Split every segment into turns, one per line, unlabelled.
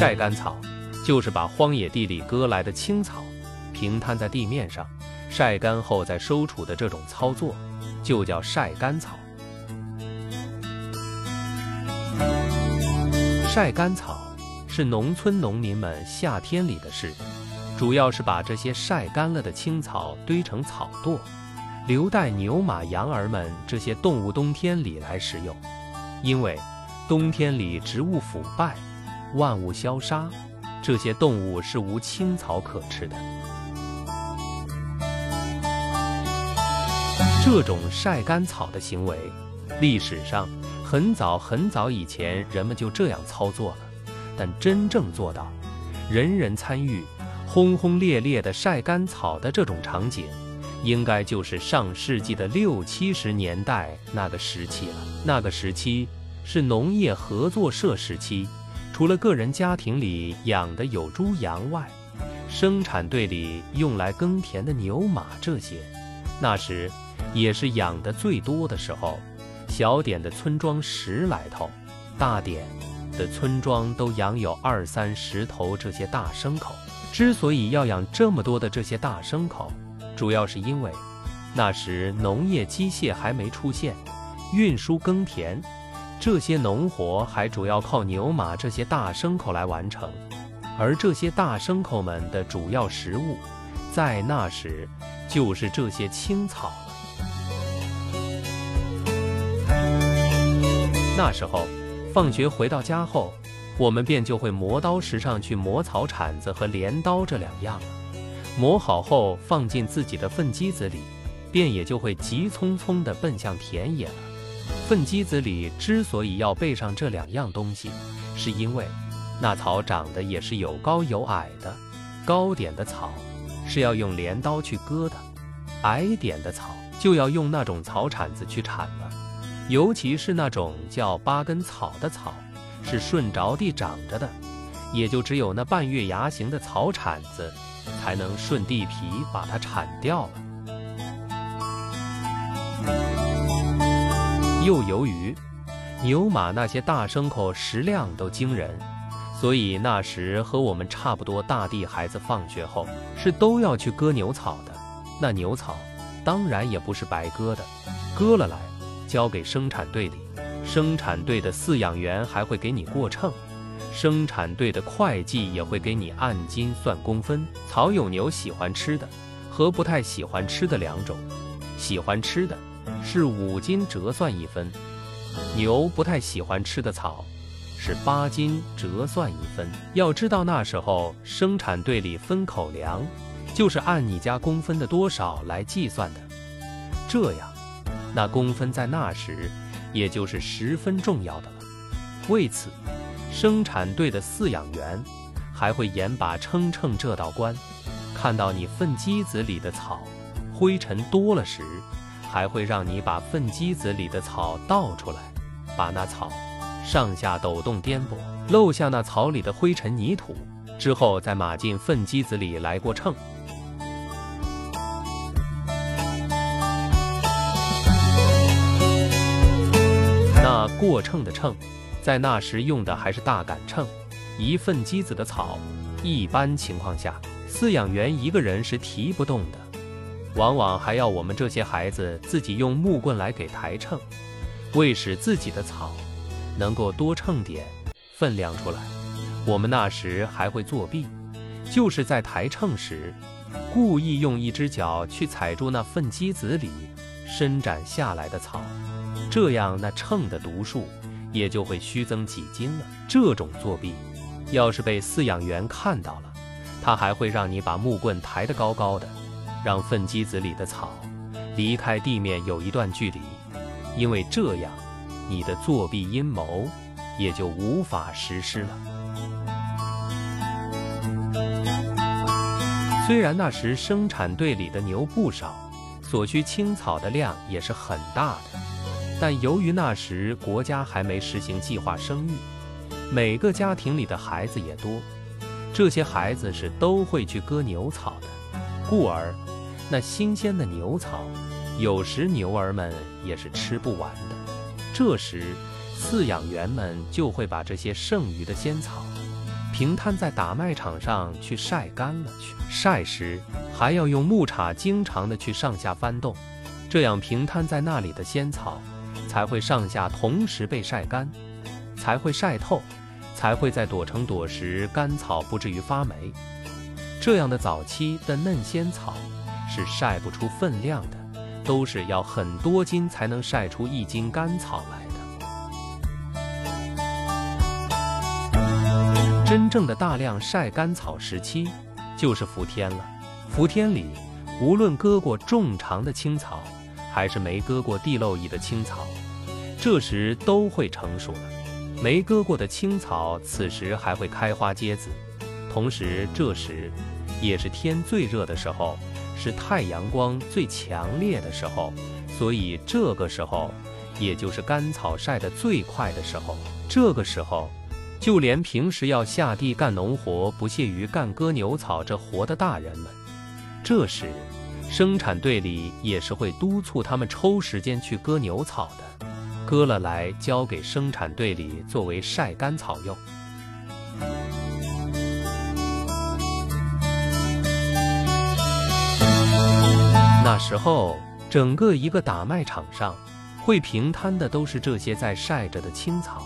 晒干草就是把荒野地里割来的青草平摊在地面上，晒干后再收储的这种操作，就叫晒干草。晒干草是农村农民们夏天里的事，主要是把这些晒干了的青草堆成草垛，留待牛马羊儿们这些动物冬天里来食用。因为冬天里植物腐败，万物消杀，这些动物是无青草可吃的。这种晒干草的行为，历史上。很早很早以前，人们就这样操作了，但真正做到人人参与、轰轰烈烈的晒干草的这种场景，应该就是上世纪的六七十年代那个时期了。那个时期是农业合作社时期，除了个人家庭里养的有猪羊外，生产队里用来耕田的牛马这些，那时也是养的最多的时候。小点的村庄十来头，大点的村庄都养有二三十头这些大牲口。之所以要养这么多的这些大牲口，主要是因为那时农业机械还没出现，运输耕田这些农活还主要靠牛马这些大牲口来完成，而这些大牲口们的主要食物，在那时就是这些青草了。那时候，放学回到家后，我们便就会磨刀石上去磨草铲子和镰刀这两样。磨好后放进自己的粪机子里，便也就会急匆匆地奔向田野了。粪箕子里之所以要备上这两样东西，是因为那草长得也是有高有矮的，高点的草是要用镰刀去割的，矮点的草就要用那种草铲子去铲了。尤其是那种叫八根草的草，是顺着地长着的，也就只有那半月牙形的草铲子，才能顺地皮把它铲掉了。又由于牛马那些大牲口食量都惊人，所以那时和我们差不多大地孩子放学后是都要去割牛草的。那牛草当然也不是白割的，割了来。交给生产队里，生产队的饲养员还会给你过秤，生产队的会计也会给你按斤算工分。草有牛喜欢吃的和不太喜欢吃的两种，喜欢吃的是五斤折算一分，牛不太喜欢吃的草是八斤折算一分。要知道那时候生产队里分口粮，就是按你家工分的多少来计算的，这样。那工分在那时，也就是十分重要的了。为此，生产队的饲养员还会严把称称这道关。看到你粪机子里的草灰尘多了时，还会让你把粪机子里的草倒出来，把那草上下抖动颠簸，漏下那草里的灰尘泥土，之后再码进粪机子里来过秤。那过秤的秤，在那时用的还是大杆秤。一粪机子的草，一般情况下，饲养员一个人是提不动的，往往还要我们这些孩子自己用木棍来给抬秤。为使自己的草能够多称点分量出来，我们那时还会作弊，就是在抬秤时，故意用一只脚去踩住那粪机子里伸展下来的草。这样，那秤的读数也就会虚增几斤了。这种作弊，要是被饲养员看到了，他还会让你把木棍抬得高高的，让粪箕子里的草离开地面有一段距离，因为这样，你的作弊阴谋也就无法实施了。虽然那时生产队里的牛不少，所需青草的量也是很大的。但由于那时国家还没实行计划生育，每个家庭里的孩子也多，这些孩子是都会去割牛草的，故而那新鲜的牛草，有时牛儿们也是吃不完的。这时，饲养员们就会把这些剩余的鲜草，平摊在打麦场上去晒干了去。晒时还要用木叉经常的去上下翻动，这样平摊在那里的仙草才会上下同时被晒干，才会晒透，才会在躲成朵时干草不至于发霉。这样的早期的嫩仙草是晒不出分量的，都是要很多斤才能晒出一斤干草来的。真正的大量晒干草时期就是伏天了。伏天里，无论割过重长的青草，还是没割过地漏蚁的青草，这时都会成熟了。没割过的青草，此时还会开花结籽。同时，这时也是天最热的时候，是太阳光最强烈的时候，所以这个时候也就是干草晒得最快的时候。这个时候，就连平时要下地干农活、不屑于干割牛草这活的大人们，这时生产队里也是会督促他们抽时间去割牛草的，割了来交给生产队里作为晒干草用。那时候，整个一个打麦场上，会平摊的都是这些在晒着的青草。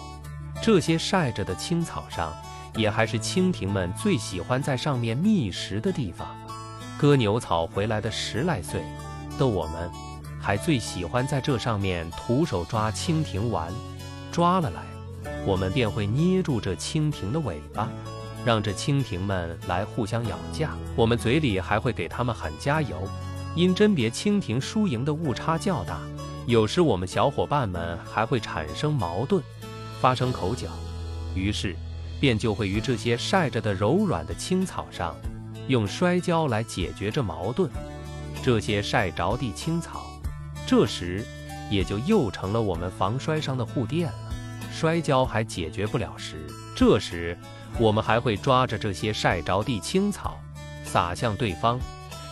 这些晒着的青草上，也还是蜻蜓们最喜欢在上面觅食的地方。割牛草回来的十来岁的我们，还最喜欢在这上面徒手抓蜻蜓玩。抓了来，我们便会捏住这蜻蜓的尾巴，让这蜻蜓们来互相咬架。我们嘴里还会给它们喊加油。因甄别蜻蜓输赢的误差较大，有时我们小伙伴们还会产生矛盾，发生口角，于是便就会于这些晒着的柔软的青草上，用摔跤来解决这矛盾。这些晒着地青草，这时也就又成了我们防摔伤的护垫了。摔跤还解决不了时，这时我们还会抓着这些晒着地青草，撒向对方。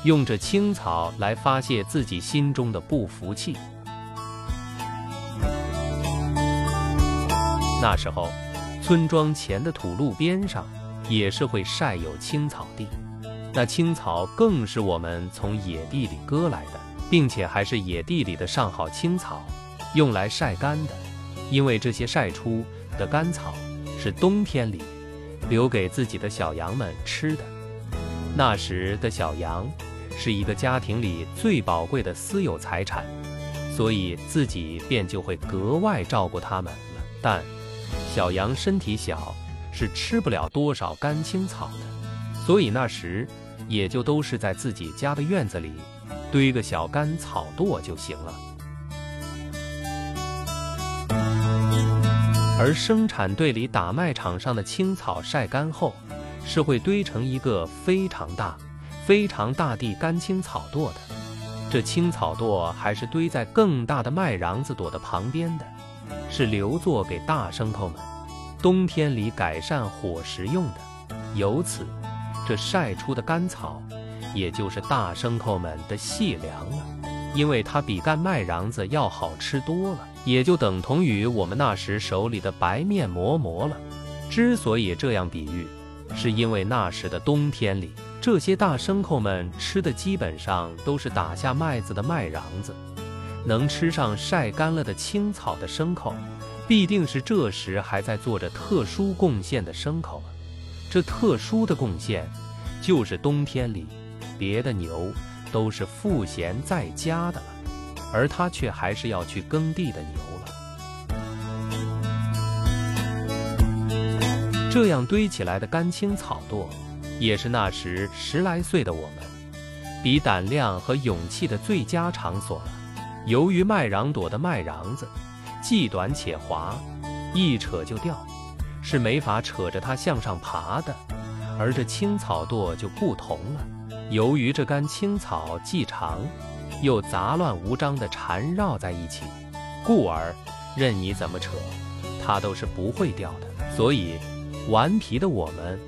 用着青草来发泄自己心中的不服气。那时候，村庄前的土路边上也是会晒有青草地，那青草更是我们从野地里割来的，并且还是野地里的上好青草，用来晒干的。因为这些晒出的干草是冬天里留给自己的小羊们吃的。那时的小羊。是一个家庭里最宝贵的私有财产，所以自己便就会格外照顾它们了。但小羊身体小，是吃不了多少干青草的，所以那时也就都是在自己家的院子里堆个小干草垛就行了。而生产队里打麦场上的青草晒干后，是会堆成一个非常大。非常大地干青草垛的，这青草垛还是堆在更大的麦瓤子垛的旁边的，是留作给大牲口们冬天里改善伙食用的。由此，这晒出的干草，也就是大牲口们的细粮了，因为它比干麦瓤子要好吃多了，也就等同于我们那时手里的白面馍馍了。之所以这样比喻，是因为那时的冬天里。这些大牲口们吃的基本上都是打下麦子的麦瓤子，能吃上晒干了的青草的牲口，必定是这时还在做着特殊贡献的牲口。这特殊的贡献，就是冬天里别的牛都是赋闲在家的了，而它却还是要去耕地的牛了。这样堆起来的干青草垛。也是那时十来岁的我们，比胆量和勇气的最佳场所了。由于麦瓤垛的麦瓤子既短且滑，一扯就掉，是没法扯着它向上爬的。而这青草垛就不同了，由于这干青草既长，又杂乱无章地缠绕在一起，故而任你怎么扯，它都是不会掉的。所以，顽皮的我们。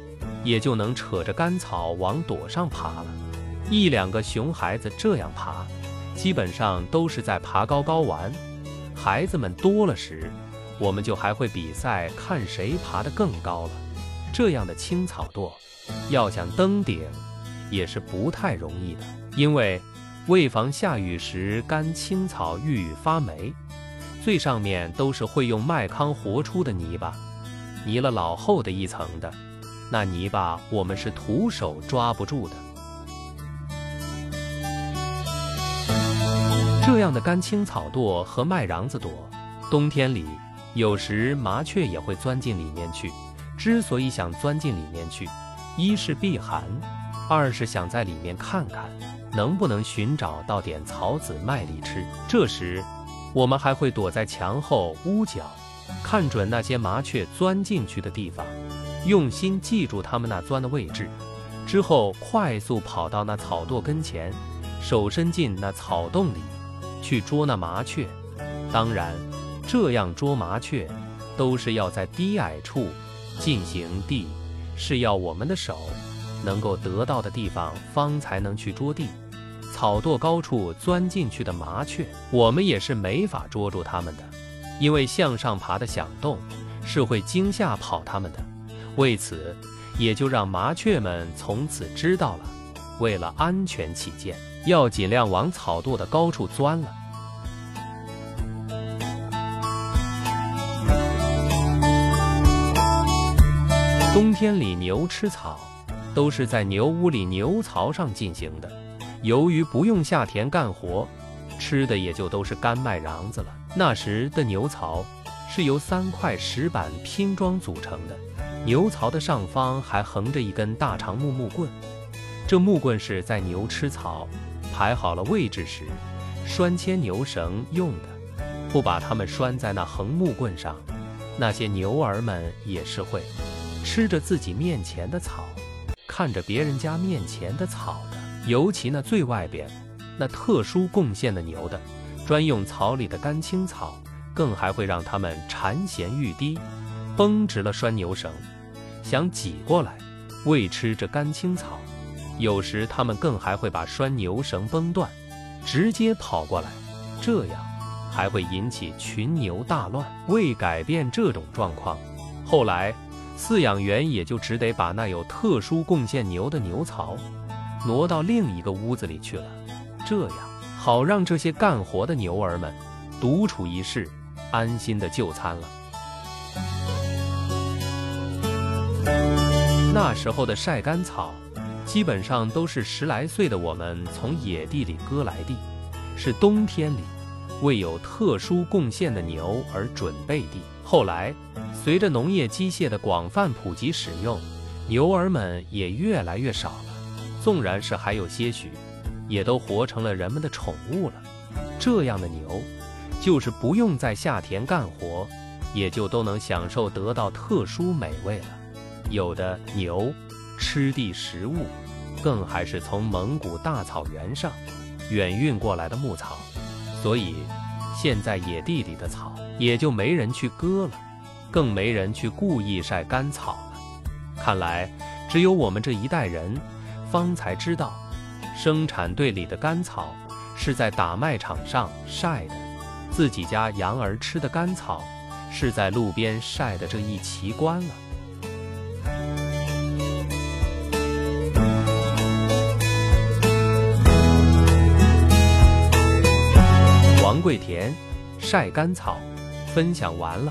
也就能扯着干草往垛上爬了。一两个熊孩子这样爬，基本上都是在爬高高玩。孩子们多了时，我们就还会比赛看谁爬得更高了。这样的青草垛，要想登顶，也是不太容易的。因为为防下雨时干青草遇雨发霉，最上面都是会用麦糠和出的泥巴，泥了老厚的一层的，那泥巴我们是徒手抓不住的。这样的干青草垛和麦瓤子垛，冬天里有时麻雀也会钻进里面去。之所以想钻进里面去，一是避寒，二是想在里面看看能不能寻找到点草籽麦粒吃。这时，我们还会躲在墙后屋角，看准那些麻雀钻进去的地方，用心记住它们那钻的位置，之后快速跑到那草垛跟前，手伸进那草洞里。去捉那麻雀，当然，这样捉麻雀都是要在低矮处进行地，是要我们的手能够得到的地方方才能去捉地。草垛高处钻进去的麻雀，我们也是没法捉住它们的，因为向上爬的响动是会惊吓跑它们的。为此，也就让麻雀们从此知道了，为了安全起见。要尽量往草垛的高处钻了。冬天里牛吃草，都是在牛屋里牛槽上进行的。由于不用下田干活，吃的也就都是干麦瓤子了。那时的牛槽是由三块石板拼装组成的，牛槽的上方还横着一根大长木木棍，这木棍是在牛吃草。排好了位置时，拴牵牛绳用的，不把它们拴在那横木棍上，那些牛儿们也是会吃着自己面前的草，看着别人家面前的草的。尤其那最外边，那特殊贡献的牛的专用草里的干青草，更还会让它们馋涎欲滴，绷直了拴牛绳，想挤过来喂吃这干青草。有时他们更还会把拴牛绳崩断，直接跑过来，这样还会引起群牛大乱。为改变这种状况，后来饲养员也就只得把那有特殊贡献牛的牛槽挪到另一个屋子里去了，这样好让这些干活的牛儿们独处一室，安心的就餐了。那时候的晒干草。基本上都是十来岁的我们从野地里割来的，是冬天里为有特殊贡献的牛而准备的。后来，随着农业机械的广泛普及使用，牛儿们也越来越少了。纵然是还有些许，也都活成了人们的宠物了。这样的牛，就是不用在下田干活，也就都能享受得到特殊美味了。有的牛。吃地食物，更还是从蒙古大草原上远运过来的牧草，所以现在野地里的草也就没人去割了，更没人去故意晒干草了。看来，只有我们这一代人，方才知道，生产队里的干草是在打麦场上晒的，自己家羊儿吃的干草是在路边晒的这一奇观了。桂田晒干草，分享完了。